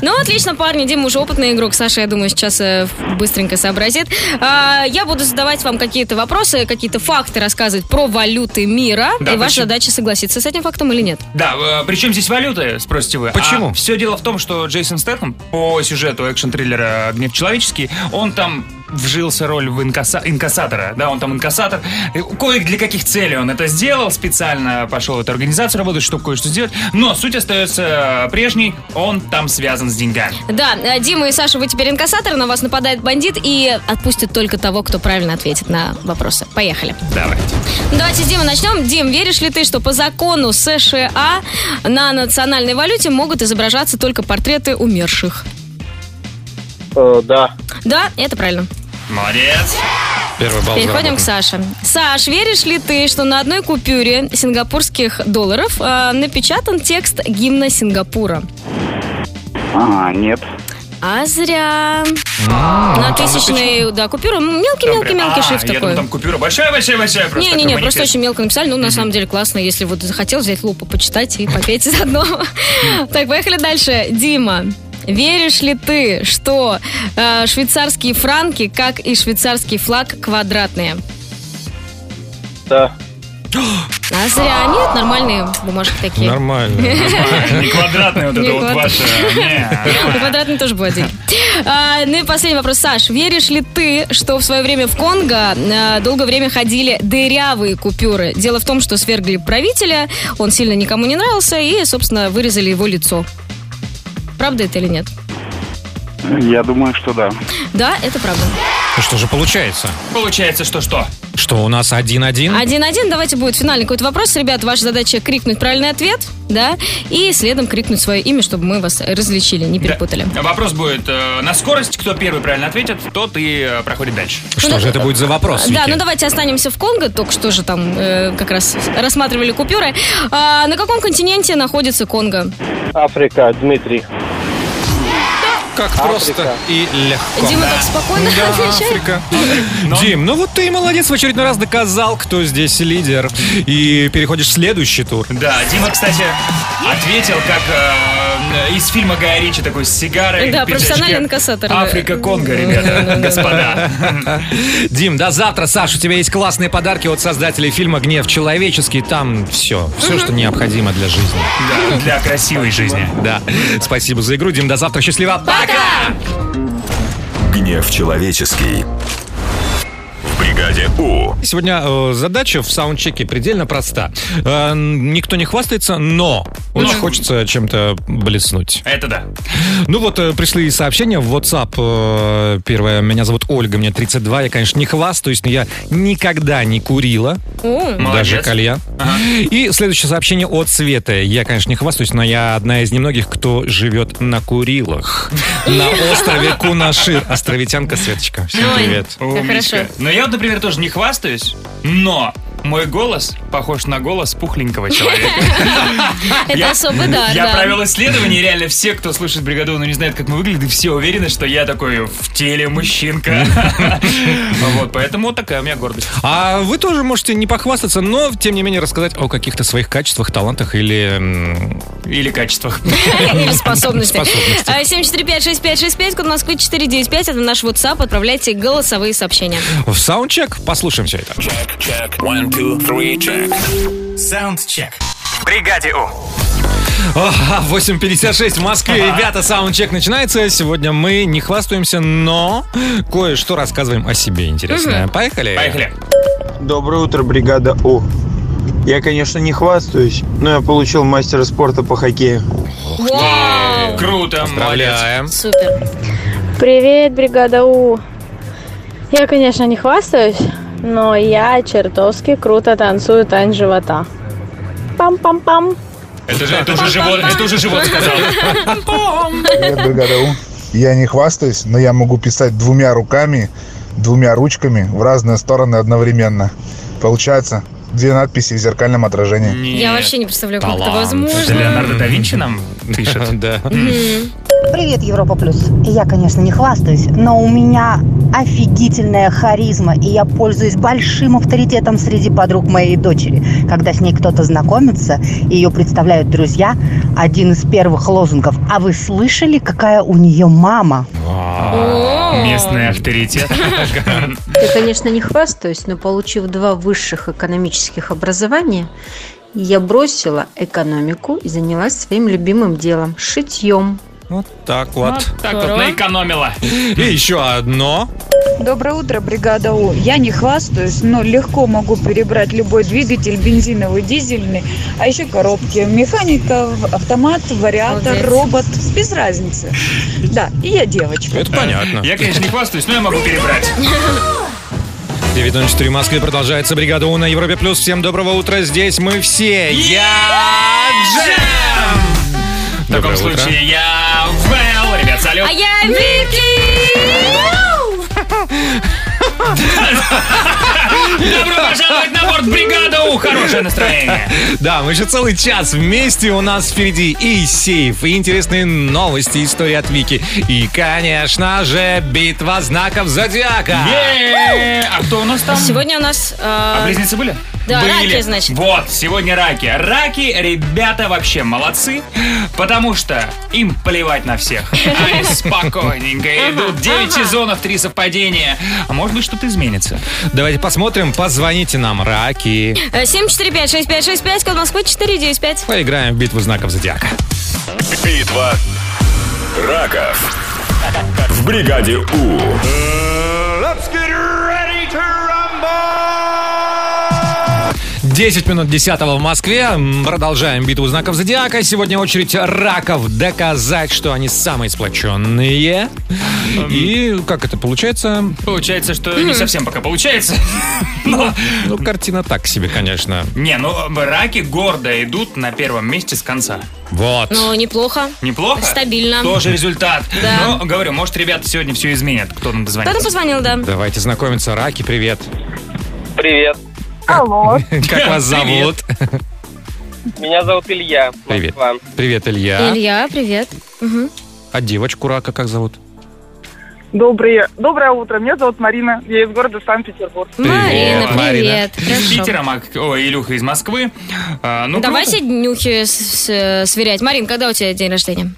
А. Ну, отлично, парни. Дима уже опытный игрок. Саша, я думаю, сейчас э, быстренько сообразит. А, Я буду задавать вам какие-то вопросы, какие-то факты рассказывать про валюты мира. Да, И ваша почему? задача согласиться с этим фактом или нет. Да, э, причем здесь валюты, спросите вы. Почему? все дело в том, что Джейсон Стэтхэм по сюжету экшн-триллера «Гнев человеческий», он там вжился роль в инкасса- инкассатора. Да, он там инкассатор. Кое для каких целей он это сделал, специально пошел в эту организацию работать, чтобы кое-что сделать. Но суть остается прежней, он там связан с деньгами. Да, э, Дима и Саша, вы теперь инкассаторы, на вас нападает бандит и отпустит только того, кто правильно ответит на вопросы. Поехали. Давайте. Давайте с Димы начнем. Дим, веришь ли ты, что по закону США на национальной валюте могут изображаться только портреты умерших? да. Да, это правильно. Молодец. Первый балл Переходим к. Саше. Саш, веришь ли ты, что на одной купюре сингапурских долларов э, напечатан текст гимна Сингапура? А, нет. А зря. А, На тысячной, да, купюра. Мелкий-мелкий-мелкий А, шрифт я такой. думал, там купюра большая-большая-большая. просто Не-не-не, просто манифест. очень мелко написали. Ну, на самом деле, классно, если вот захотел взять лупу, почитать и попеть заодно. Так, поехали дальше. Дима, веришь ли ты, что э, швейцарские франки, как и швейцарский флаг, квадратные? Да. А зря. Нет, нормальные бумажки такие. Нормально. Не квадратный вот это вот ваше. Не, Ну, Квадратный тоже был один. А, ну и последний вопрос. Саш, веришь ли ты, что в свое время в Конго а, долгое время ходили дырявые купюры? Дело в том, что свергли правителя, он сильно никому не нравился, и, собственно, вырезали его лицо. Правда это или нет? Я думаю, что да. Да, это правда. Ну что же получается? Получается, что что? Что у нас один-один? Один-один, давайте будет финальный какой-то вопрос. Ребят, ваша задача крикнуть правильный ответ, да, и следом крикнуть свое имя, чтобы мы вас различили, не перепутали. Вопрос будет э, на скорость. Кто первый правильно ответит, тот и э, проходит дальше. Что же это будет за вопрос, Да, Вики? ну давайте останемся в Конго, только что же там э, как раз рассматривали купюры. А, на каком континенте находится Конго? Африка, Дмитрий. Как просто и легко. Дима так спокойно Да, отвечает. Африка. Дим, ну вот ты молодец, в очередной раз доказал, кто здесь лидер. И переходишь в следующий тур. Да, Дима, кстати, ответил, как э, из фильма Гая Ричи, такой с сигарой. Да, профессиональный инкассатор. Африка, Конго, ребята, господа. Дим, до завтра, Саш, у тебя есть классные подарки от создателей фильма «Гнев человеческий». Там все, все, что необходимо для жизни. Да, для красивой жизни. Да. Спасибо за игру, Дим. До завтра. Счастливо. Пока! Гнев человеческий. В бригаде У. Сегодня э, задача в саундчеке предельно проста. Э, никто не хвастается, но очень хочется чем-то блеснуть. Это да. Ну вот, э, пришли сообщения в WhatsApp. э, Первое, меня зовут Ольга, мне 32. Я, конечно, не хвастаюсь, но я никогда не курила. Даже Молодец. кальян. И следующее сообщение от Светы. Я, конечно, не хвастаюсь, но я одна из немногих, кто живет на Курилах. На острове Кунашир. Островитянка Светочка. Всем привет. хорошо. Но я, вот, например, тоже не хвастаюсь, но мой голос похож на голос пухленького человека. Это Я- особый дар, Я провел исследование, реально все, кто слушает бригаду, но не знает, как мы выглядим, все уверены, что я такой в теле мужчинка. Вот, поэтому такая у меня гордость. А вы тоже можете не похвастаться, но, тем не менее, рассказать о каких-то своих качествах, талантах или... Или качествах. Или способности. Способности. А, 745-6565, код Москвы 495, это наш WhatsApp, отправляйте голосовые сообщения. В саундчек послушаем все это. Саундчек. В бригаде У. Ага, 8.56 в Москве. Ребята, саундчек начинается. Сегодня мы не хвастаемся, но кое-что рассказываем о себе интересное. Поехали? Поехали. Доброе утро, бригада У. Я, конечно, не хвастаюсь, но я получил мастера спорта по хоккею. Вау! Круто, Поздравляем. Супер. Привет, бригада У. Я, конечно, не хвастаюсь, но я чертовски круто танцую танец живота. Пам-пам-пам. Это же, это уже живот, это уже живот сказал. Привет, бригада. Я не хвастаюсь, но я могу писать двумя руками, двумя ручками в разные стороны одновременно. Получается две надписи в зеркальном отражении. Я вообще не представляю, как это Талант. возможно. Это Леонардо да Винчи нам пишет. Да. Привет, Европа Плюс. Я, конечно, не хвастаюсь, но у меня офигительная харизма, и я пользуюсь большим авторитетом среди подруг моей дочери. Когда с ней кто-то знакомится, ее представляют друзья, один из первых лозунгов «А вы слышали, какая у нее мама?» Местный авторитет. Я, конечно, не хвастаюсь, но получив два высших экономических образования, я бросила экономику и занялась своим любимым делом – шитьем. Вот так вот. Так вот, наэкономила. И еще одно. Доброе утро, бригада У. Я не хвастаюсь, но легко могу перебрать любой двигатель, бензиновый, дизельный, а еще коробки. Механика, автомат, вариатор, Молодец. робот, без разницы. Да, и я девочка. Это понятно. Я, конечно, не хвастаюсь, но я могу перебрать. 9.04 в Москве продолжается бригада У на Европе Плюс. Всем доброго утра. Здесь мы все. Я В таком Доброе утро. случае я Вэл. Ребят, салют. А я Добро пожаловать на борт бригада У. Хорошее настроение. Да, мы еще целый час вместе. У нас впереди и сейф, и интересные новости, истории от Вики. И, конечно же, битва знаков зодиака. Е-е-е! А кто у нас там? Сегодня у нас... э, А близнецы были? Да, Были. раки, значит. Вот, сегодня раки. Раки, ребята, вообще молодцы, потому что им плевать на всех. Они спокойненько идут. 9 сезонов, 3 совпадения. А может быть, что-то изменится. Давайте посмотрим, позвоните нам, раки. э, 745-6565, код Москвы 495. Поиграем в битву знаков зодиака. Битва раков. В бригаде У. 10 минут 10 в Москве. Продолжаем битву знаков зодиака. Сегодня очередь раков доказать, что они самые сплоченные. И как это получается? Получается, что не совсем пока получается. Ну, ну, картина так себе, конечно. Не, ну раки гордо идут на первом месте с конца. Вот. Ну, неплохо. Неплохо? Стабильно. Тоже результат. Да. Но, говорю, может, ребята сегодня все изменят. Кто нам дозвонится? Кто-то позвонил, да. Давайте знакомиться. Раки, привет. Привет. Алло. Как вас зовут? Меня зовут Илья. Привет. Привет, Илья. Илья, привет. А девочку рака как зовут? Доброе, доброе утро. Меня зовут Марина. Я из города Санкт-Петербург. Марина, Марина. привет. Из Хорошо. Питера, Мак... Ой, Илюха из Москвы. А, ну, Давайте круто. днюхи с- с- сверять. Марин, когда у тебя день рождения?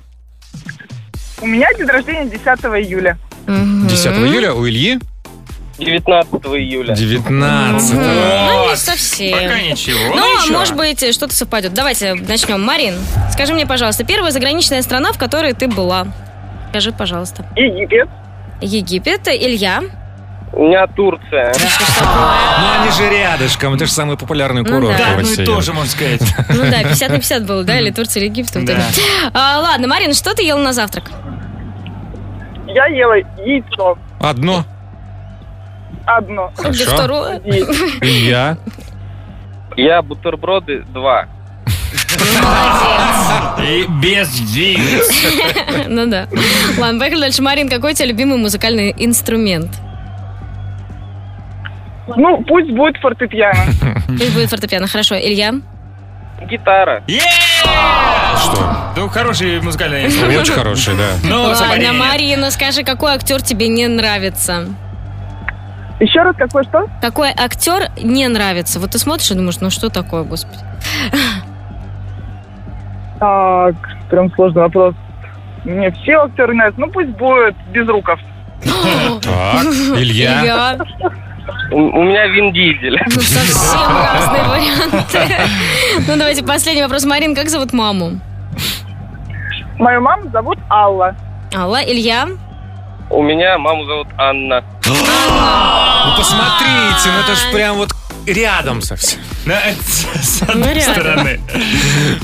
У меня день рождения 10 июля. 10 июля у Ильи 19 июля. 19 Ну, не совсем. Пока ничего. Ну, ничего. может быть, что-то совпадет. Давайте начнем. Марин, скажи мне, пожалуйста, первая заграничная страна, в которой ты была? Скажи, пожалуйста. Египет. Египет. Илья. У меня Турция. Ну они же рядышком, это же самый популярный Ну курорт да. в Да, ну и тоже, можно сказать. Ну да, 50 на 50 было, да? Или Турция, или Египет. А, ладно, Марин, что ты ел на завтрак? Я ела яйцо. Одно. Одно. Где Хорошо. второе? Илья. Я бутерброды два. И без яиц. Ну да. Ладно, поехали дальше. Марин, какой у тебя любимый музыкальный инструмент? Ну, пусть будет фортепиано. Пусть будет фортепиано. Хорошо. Илья? Гитара. Что? Ну, хороший музыкальный инструмент. Очень хороший, да. Ну, Ладно. Марина, скажи, какой актер тебе не нравится? Еще раз, какой что? Какой актер не нравится? Вот ты смотришь и думаешь, ну что такое, господи? Так, прям сложный вопрос. Мне все актеры нравятся. Ну, пусть будет Безруков. Так, Илья. Илья. У, у меня Вин Дизель. Ну, совсем разные варианты. Ну, давайте последний вопрос. Марин, как зовут маму? Мою маму зовут Алла. Алла, Илья? У меня маму зовут Анна. Ну посмотрите, ну это ж прям вот рядом совсем. Да, с Ну, одной стороны.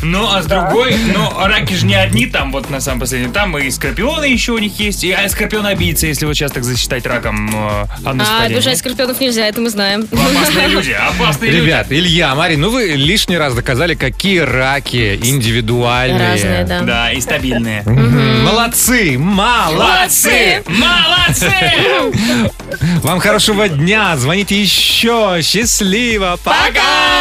Ну, а с другой, ну, раки же не одни там, вот на самом последнем. Там и скорпионы еще у них есть, и а, скорпион-убийца, если вот сейчас так засчитать раком э, А, обижать скорпионов нельзя, это мы знаем. Опасные люди, опасные люди. Ребят, Илья, Марин, ну вы лишний раз доказали, какие раки индивидуальные. Разные, да. Да, и стабильные. Молодцы, молодцы. Молодцы! Вам хорошего дня, звоните еще, счастливо, пока!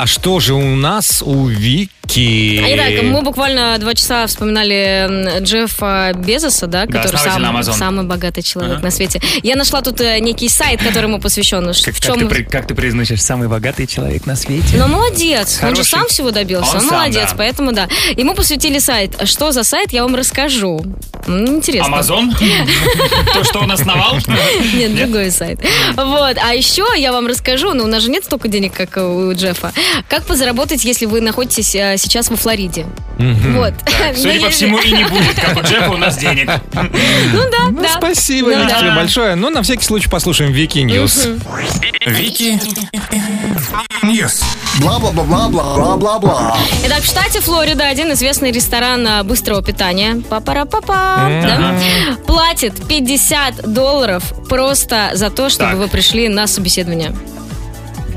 А что же у нас у Вики? Итак, мы буквально два часа вспоминали Джеффа Безоса, да, который основатель сам- самый богатый человек Ага. на свете. Я нашла тут э, некий сайт, которому посвящен. Как, в как чем... ты, при- как ты произносишь, самый богатый человек на свете? Ну, молодец. Он же Хороший. сам всего добился. Он Он, сам, молодец, да. поэтому да. Ему посвятили сайт. Что за сайт, я вам расскажу. Интересно. Амазон? То, что он основал? Нет, другой сайт. Вот. А еще я вам расскажу, ну, у нас же нет столько денег, как у Джеффа. Как позаработать, если вы находитесь э, сейчас во Флориде? Вот. Так, Ну, судя по всему, и не будет, как у Джеффа, у нас денег. Ну да, да. Спасибо, Ну Вики, да. тебе большое. Но на всякий случай послушаем Вики News. Вики News. Бла-бла-бла-бла-бла-бла-бла. Итак, в штате Флорида один известный ресторан а, быстрого питания Папа да, платит 50 долларов просто за то, чтобы Так. вы пришли на собеседование.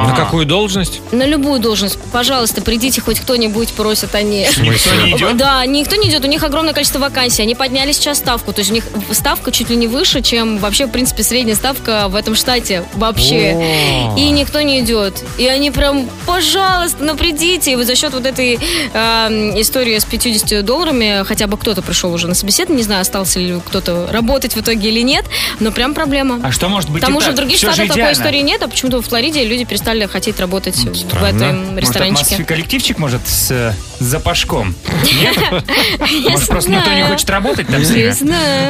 На какую должность? На любую должность, пожалуйста, придите, хоть кто-нибудь просят они. Никто не идет? Да, никто не идет. У них огромное количество вакансий. Они подняли сейчас ставку. То есть у них ставка чуть ли не выше, чем вообще, в принципе, средняя ставка в этом штате вообще. И никто не идет. И они прям, пожалуйста, ну придите. И вот за счет вот этой э, истории с 50 долларами хотя бы кто-то пришел уже на собеседование. Не знаю, остался ли кто-то работать в итоге или нет. Но прям проблема. А что может быть Потому что в других штатах такой истории нет, а почему-то в Флориде люди перестали хотеть работать в Странно. этом Может, ресторанчике. это коллективчик, может, с э, запашком? Нет? Может, просто никто не хочет работать там знаю.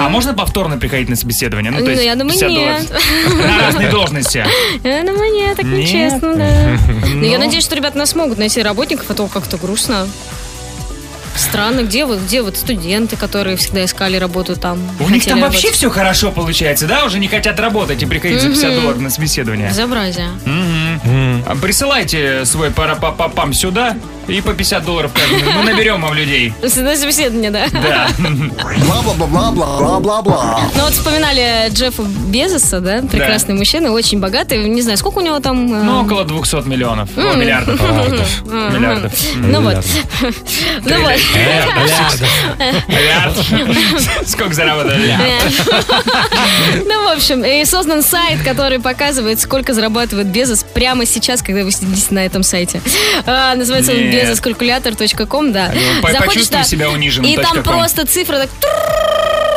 А можно повторно приходить на собеседование? Ну, то Ну, есть я думаю, 50 нет. долларов. На разные должности. Я думаю, нет, так нечестно, да. Но я Ну. надеюсь, что ребята нас смогут найти работников, а то как-то грустно. Странно, где вот, где вот студенты, которые всегда искали работу там? У них там вообще работать? все хорошо получается, да? Уже не хотят работать и приходить за 50 Мгм. долларов на собеседование. Безобразие. Мгм. Присылайте свой парапапам сюда и по 50 долларов каждому. Мы наберем вам людей. На собеседование, да? Да. Бла-бла-бла-бла-бла-бла-бла. Ну вот вспоминали Джеффа Безоса, да? Прекрасный мужчина, очень богатый. Не знаю, сколько у него там... э, Ну, около 200 миллионов. О, миллиардов. Миллиардов. Ну вот. Ну вот. Миллиард. Сколько заработали? Ну, в общем, и создан сайт, который показывает, сколько зарабатывает Безос прямо сейчас, когда вы сидите на этом сайте. А, Называется он Bezoscalculator.com, да. Заходишь, почувствуй себя униженным И там просто цифра так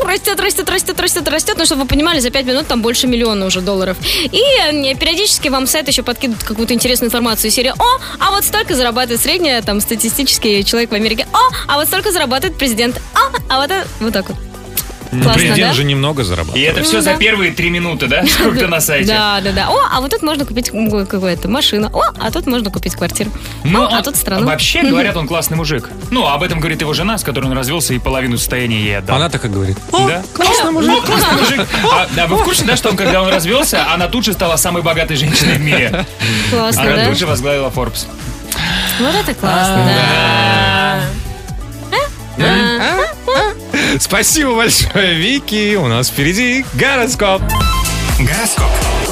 растет, растет, растет, растет, растет. Ну, чтобы вы понимали, за 5 минут там больше миллиона уже долларов. И э, периодически вам сайт еще подкидывает какую-то интересную информацию серии «О, а вот столько зарабатывает средняя там статистический человек в Америке. О, а вот столько зарабатывает президент. А, а вот это вот так вот». Классно, Президент да? же немного И зарабатывает. это все Ну, за да. первые три минуты, да? Сколько на сайте? Да, да, да. О, а вот тут можно купить какую-то машину. О, а тут можно купить квартиру. Ну, а он- тут страну. Вообще, говорят, он классный мужик. Ну, об этом говорит его жена, с которой он развелся и половину состояния ей отдал. Она так и говорит. Да? классный мужик. Ну, классный мужик. А, да, вы в курсе, да, что он, когда он развелся, она тут же стала самой богатой женщиной в мире. Классно, Она да? тут же возглавила Forbes. Вот это классно, да. Спасибо большое, Вики. У нас впереди гороскоп. Гороскоп.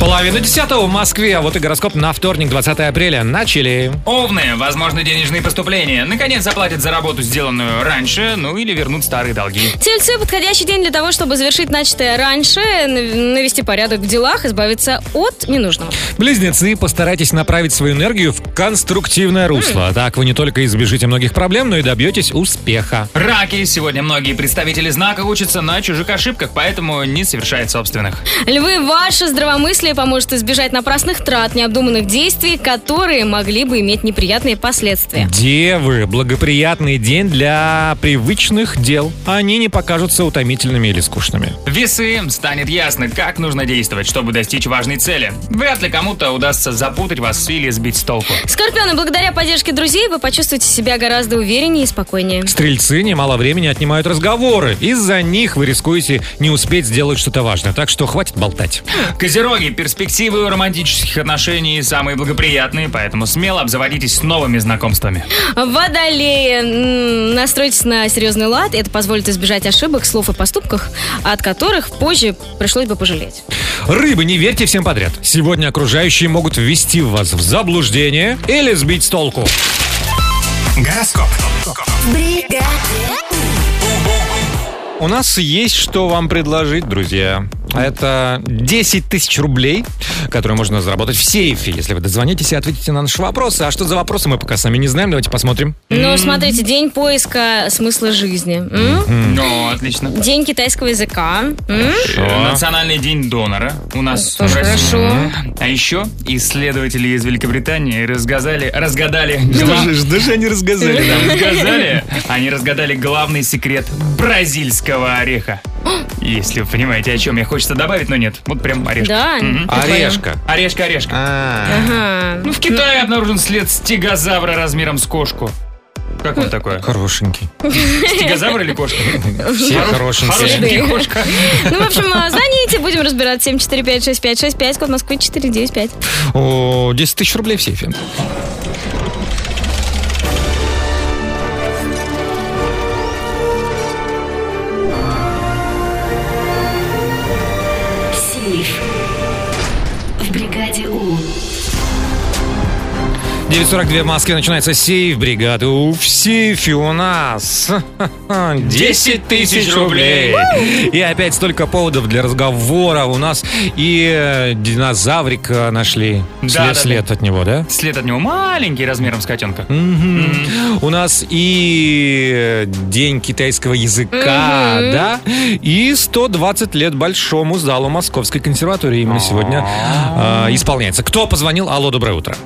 Половина десятого в Москве, а вот и гороскоп на вторник, 20 апреля. Начали. Овны, возможны денежные поступления. Наконец заплатят за работу, сделанную раньше, ну или вернут старые долги. Тельцы – подходящий день для того, чтобы завершить начатое раньше, нав- навести порядок в делах, избавиться от ненужного. Близнецы, постарайтесь направить свою энергию в конструктивное русло. Так вы не только избежите многих проблем, но и добьетесь успеха. Раки. Сегодня многие представители знака учатся на чужих ошибках, поэтому не совершают собственных. Львы, ваше здравомыслие поможет избежать напрасных трат, необдуманных действий, которые могли бы иметь неприятные последствия. Девы, благоприятный день для привычных дел. Они не покажутся утомительными или скучными. Весы. Станет ясно, как нужно действовать, чтобы достичь важной цели. Вряд ли кому-то удастся запутать вас или сбить с толку. Скорпионы, благодаря поддержке друзей вы почувствуете себя гораздо увереннее и спокойнее. Стрельцы немало времени отнимают разговоры. Из-за них вы рискуете не успеть сделать что-то важное. Так что хватит болтать. Козероги. Перспективы романтических отношений самые благоприятные, поэтому смело обзаводитесь с новыми знакомствами. Водолеи, настройтесь на серьезный лад, это позволит избежать ошибок, слов и поступках, от которых позже пришлось бы пожалеть. Рыбы, не верьте всем подряд. Сегодня окружающие могут ввести вас в заблуждение или сбить с толку. Гороскоп. У нас есть что вам предложить, друзья. Это 10 тысяч рублей, которые можно заработать в сейфе, если вы дозвонитесь и ответите на наши вопросы. А что за вопросы, мы пока сами не знаем. Давайте посмотрим. Ну, смотрите, день поиска смысла жизни. Ну, отлично. День китайского языка. Э, Национальный день донора у нас Тоже в России. хорошо. А еще исследователи из Великобритании разгадали, разгадали... Что же- что же они разгадали? Разгадали. Они разгадали главный секрет бразильского ореха. Если вы понимаете, о чем я хочется добавить, но нет. Вот прям орешка. Да. Орешка. Орешка, орешка. Ага. Ну, в Китае обнаружен след стегозавра размером с кошку. Как вам такое? Хорошенький. Стегозавр или кошка? Все Хоро- хорошенькие. Кошка. Ну, в общем, а, звоните, будем разбирать. 7456565, код Москвы 495. О, 10 тысяч рублей в сейфе. 9.42 в Москве начинается сейф бригады. У в сейфе у нас 10 тысяч рублей. И опять столько поводов для разговора. У нас и э, динозаврика нашли. Да, след, да, след от него, да? След от него маленький размером с котенка. Мгм. У нас и День китайского языка, Мгм. да, и 120 лет Большому залу Московской консерватории именно сегодня э, исполняется. Кто позвонил? Алло, доброе утро.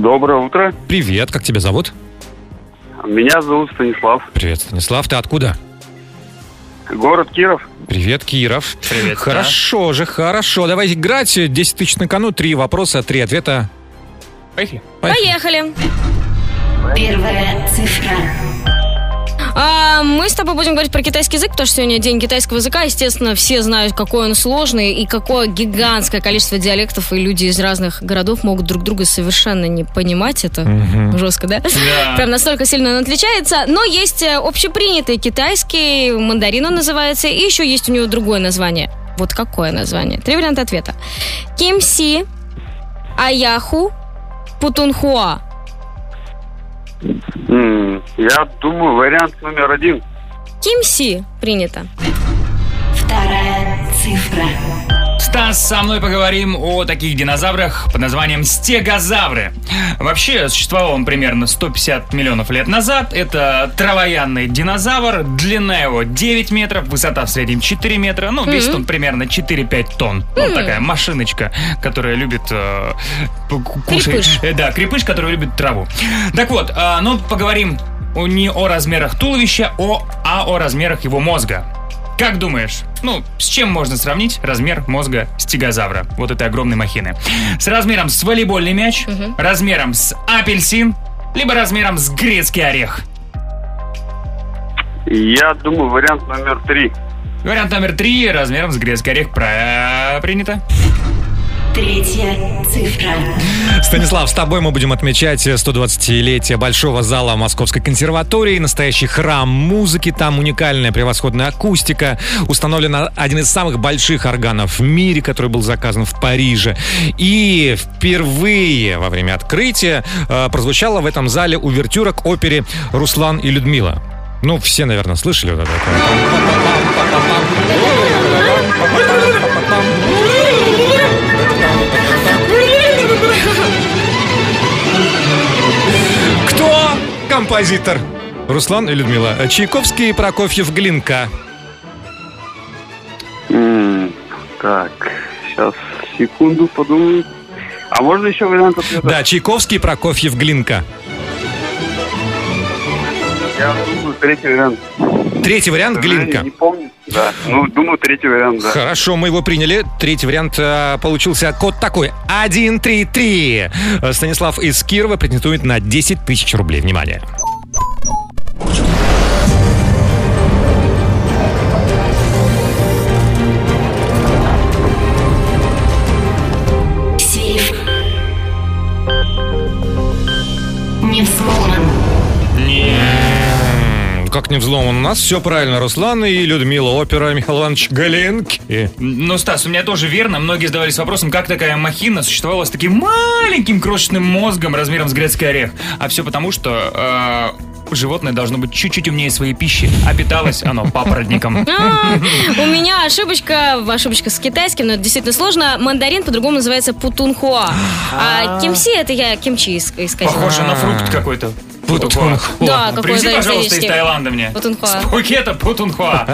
Доброе утро. Привет, как тебя зовут? Меня зовут Станислав. Привет, Станислав, ты откуда? Город Киров. Привет, Киров. Привет. Хорошо же, хорошо. Давай играть. 10 тысяч на кону, три вопроса, три ответа. Поехали. Поехали. Первая цифра. А, мы с тобой будем говорить про китайский язык, потому что сегодня день китайского языка. Естественно, все знают, какой он сложный и какое гигантское количество диалектов, и люди из разных городов могут друг друга совершенно не понимать. Это Мгм. жестко, да? Да. Прям настолько сильно он отличается. Но есть э, общепринятый китайский, мандарин он называется, и еще есть у него другое название. Вот какое название? Три варианта ответа. Кимси, Аяху, Путунхуа. Я думаю, вариант номер один. Кимси принято. Вторая цифра. Стас, со мной поговорим о таких динозаврах под названием стегозавры. Вообще, существовал он примерно 150 миллионов лет назад. Это травоянный динозавр. Длина его 9 метров, высота в среднем 4 метра. Ну, весит Мгм. он примерно 4-5 тонн. Ну, Мгм. такая машиночка, которая любит э, кушать. Крепыш. Э, Да, крепыш, который любит траву. Так вот, а, ну, поговорим не о размерах туловища, о, а о размерах его мозга. Как думаешь, ну, с чем можно сравнить размер мозга стегозавра, вот этой огромной махины? С размером с волейбольный мяч, размером с апельсин, либо размером с грецкий орех? Я думаю, вариант номер три. Вариант номер три, размером с грецкий орех, про... принято. Третья цифра. Станислав, с тобой мы будем отмечать 120-летие Большого зала Московской консерватории. Настоящий храм музыки. Там уникальная превосходная акустика. Установлен один из самых больших органов в мире, который был заказан в Париже. И впервые во время открытия э, прозвучала в этом зале увертюра к опере «Руслан и Людмила». Ну, все, наверное, слышали вот это. Композитор? Руслан и Людмила. Чайковский, Прокофьев, Глинка. М, Так, сейчас, секунду подумаю. А можно еще вариант ответа? Да, Чайковский, Прокофьев, Глинка. Я думаю, третий вариант. Третий вариант, Глинка. Не помню. Да, ну, думаю, третий вариант, да. Хорошо, мы его приняли. Третий вариант э, получился код такой. 1-3-3. Э, Станислав из Кирова претендует на 10 тысяч рублей. Внимание. Как не взломан? У нас все правильно. Руслан и Людмила. Опера Михаил Иванович Галенки. Ну, Стас, у меня тоже верно. Многие задавались вопросом, как такая махина существовала с таким маленьким крошечным мозгом размером с грецкий орех. А все потому, что э, животное должно быть чуть-чуть умнее своей пищи, а питалось оно папоротником. А, У меня ошибочка, ошибочка с китайским, но это действительно сложно. Мандарин по-другому называется путунхуа. А кимси это я кимчи иск- исказила. Похоже на фрукт какой-то. Путунхуа. Да, какой-то Привези, пожалуйста, из. Таиланда мне. Путунхуа. С Пхукета Путунхуа.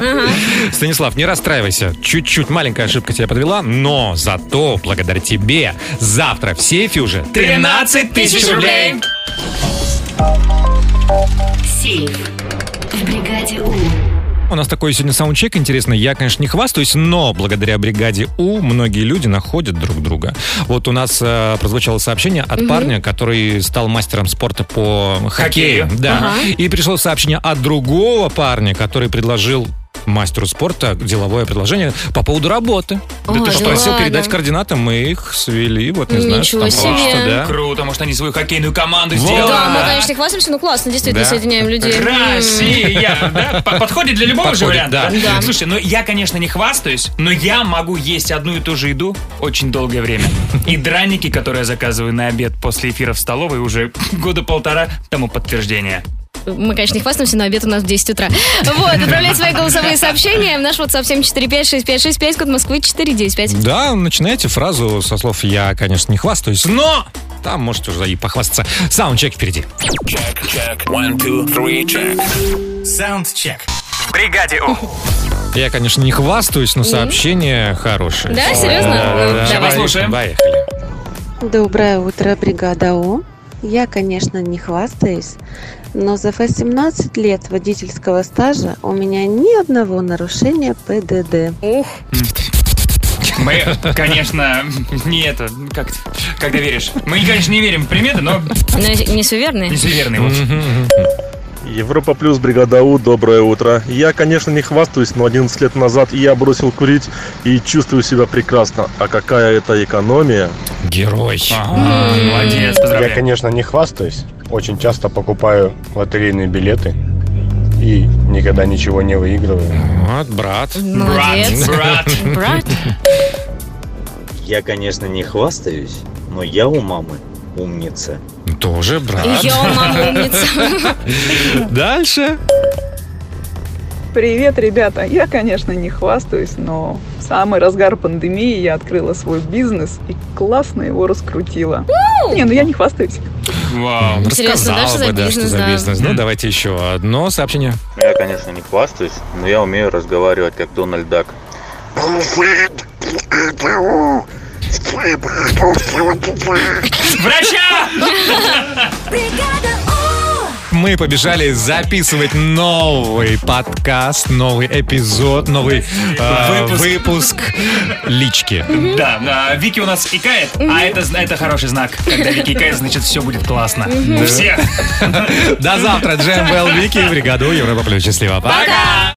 Станислав, не расстраивайся. Чуть-чуть маленькая ошибка тебя подвела, но зато благодаря тебе завтра в сейфе уже 13 тысяч рублей. Сейф. В бригаде У. У нас такой сегодня саундчек интересный. Я, конечно, не хвастаюсь, но благодаря бригаде У многие люди находят друг друга. Вот у нас э, прозвучало сообщение от Мгм. парня, который стал мастером спорта по хоккею. Хоккею. Да. Ага. И пришло сообщение от другого парня, который предложил мастеру спорта деловое предложение по поводу работы. Ой, да ты что, просил ладно. передать координаты, мы их свели, вот не знаю, что Ничего там себе. получится, да. Круто, может, они свою хоккейную команду Вот. сделали. Да, мы, конечно, не хвастаемся, но классно, действительно, Да. соединяем людей. Россия! Да? По- Подходит для любого же Подходит, варианта. да. Да. Слушай, ну я, конечно, не хвастаюсь, но я могу есть одну и ту же еду очень долгое время. И драники, которые я заказываю на обед после эфира в столовой, уже года полтора тому подтверждение. Мы, конечно, не хвастаемся, но обед у нас в 10 утра. Вот, отправляйте свои голосовые сообщения. в Наш WhatsApp 7456565, код Москвы 495. Да, начинайте фразу со слов «я, конечно, не хвастаюсь, но...» Там можете уже и похвастаться. Саундчек впереди. Саундчек. Бригаде У. Я, конечно, не хвастаюсь, но сообщение хорошее. Да, серьезно? Да, давай. послушаем. Поехали. Доброе утро, бригада У. Я, конечно, не хвастаюсь, но за 18 лет водительского стажа у меня ни одного нарушения ПДД. Ух. Мы, конечно, не это, как, когда веришь. Мы, конечно, не верим в приметы, но Но не суеверные? не суеверные. вот. Европа плюс, бригада У, доброе утро. Я, конечно, не хвастаюсь, но 11 лет назад я бросил курить и чувствую себя прекрасно. А какая это экономия? Герой. Ага, молодец, Я, поздравляю. конечно, не хвастаюсь. Очень часто покупаю лотерейные билеты и никогда ничего не выигрываю. Вот, брат. Молодец. Брат, брат. Брат. Я, конечно, не хвастаюсь, но я у мамы умница. Тоже брат. Я мама умница. Дальше. Привет, ребята! Я, конечно, не хвастаюсь, но в самый разгар пандемии я открыла свой бизнес и классно его раскрутила. Не, ну я не хвастаюсь. Вау. Интересно, Рассказала что за бы, да, что за да. бизнес. Ну, давайте еще одно сообщение. Я, конечно, не хвастаюсь, но я умею разговаривать как Дональд Дак. Врача! Мы побежали записывать новый подкаст, новый эпизод, новый э, Выпуск. выпуск лички. Да, да, Вики у нас икает, а это, это хороший знак. Когда Вики икает, значит, все будет классно. У всех. До завтра. Джем Белл Вики, бригаду Европа Плюс. Счастливо. Пока!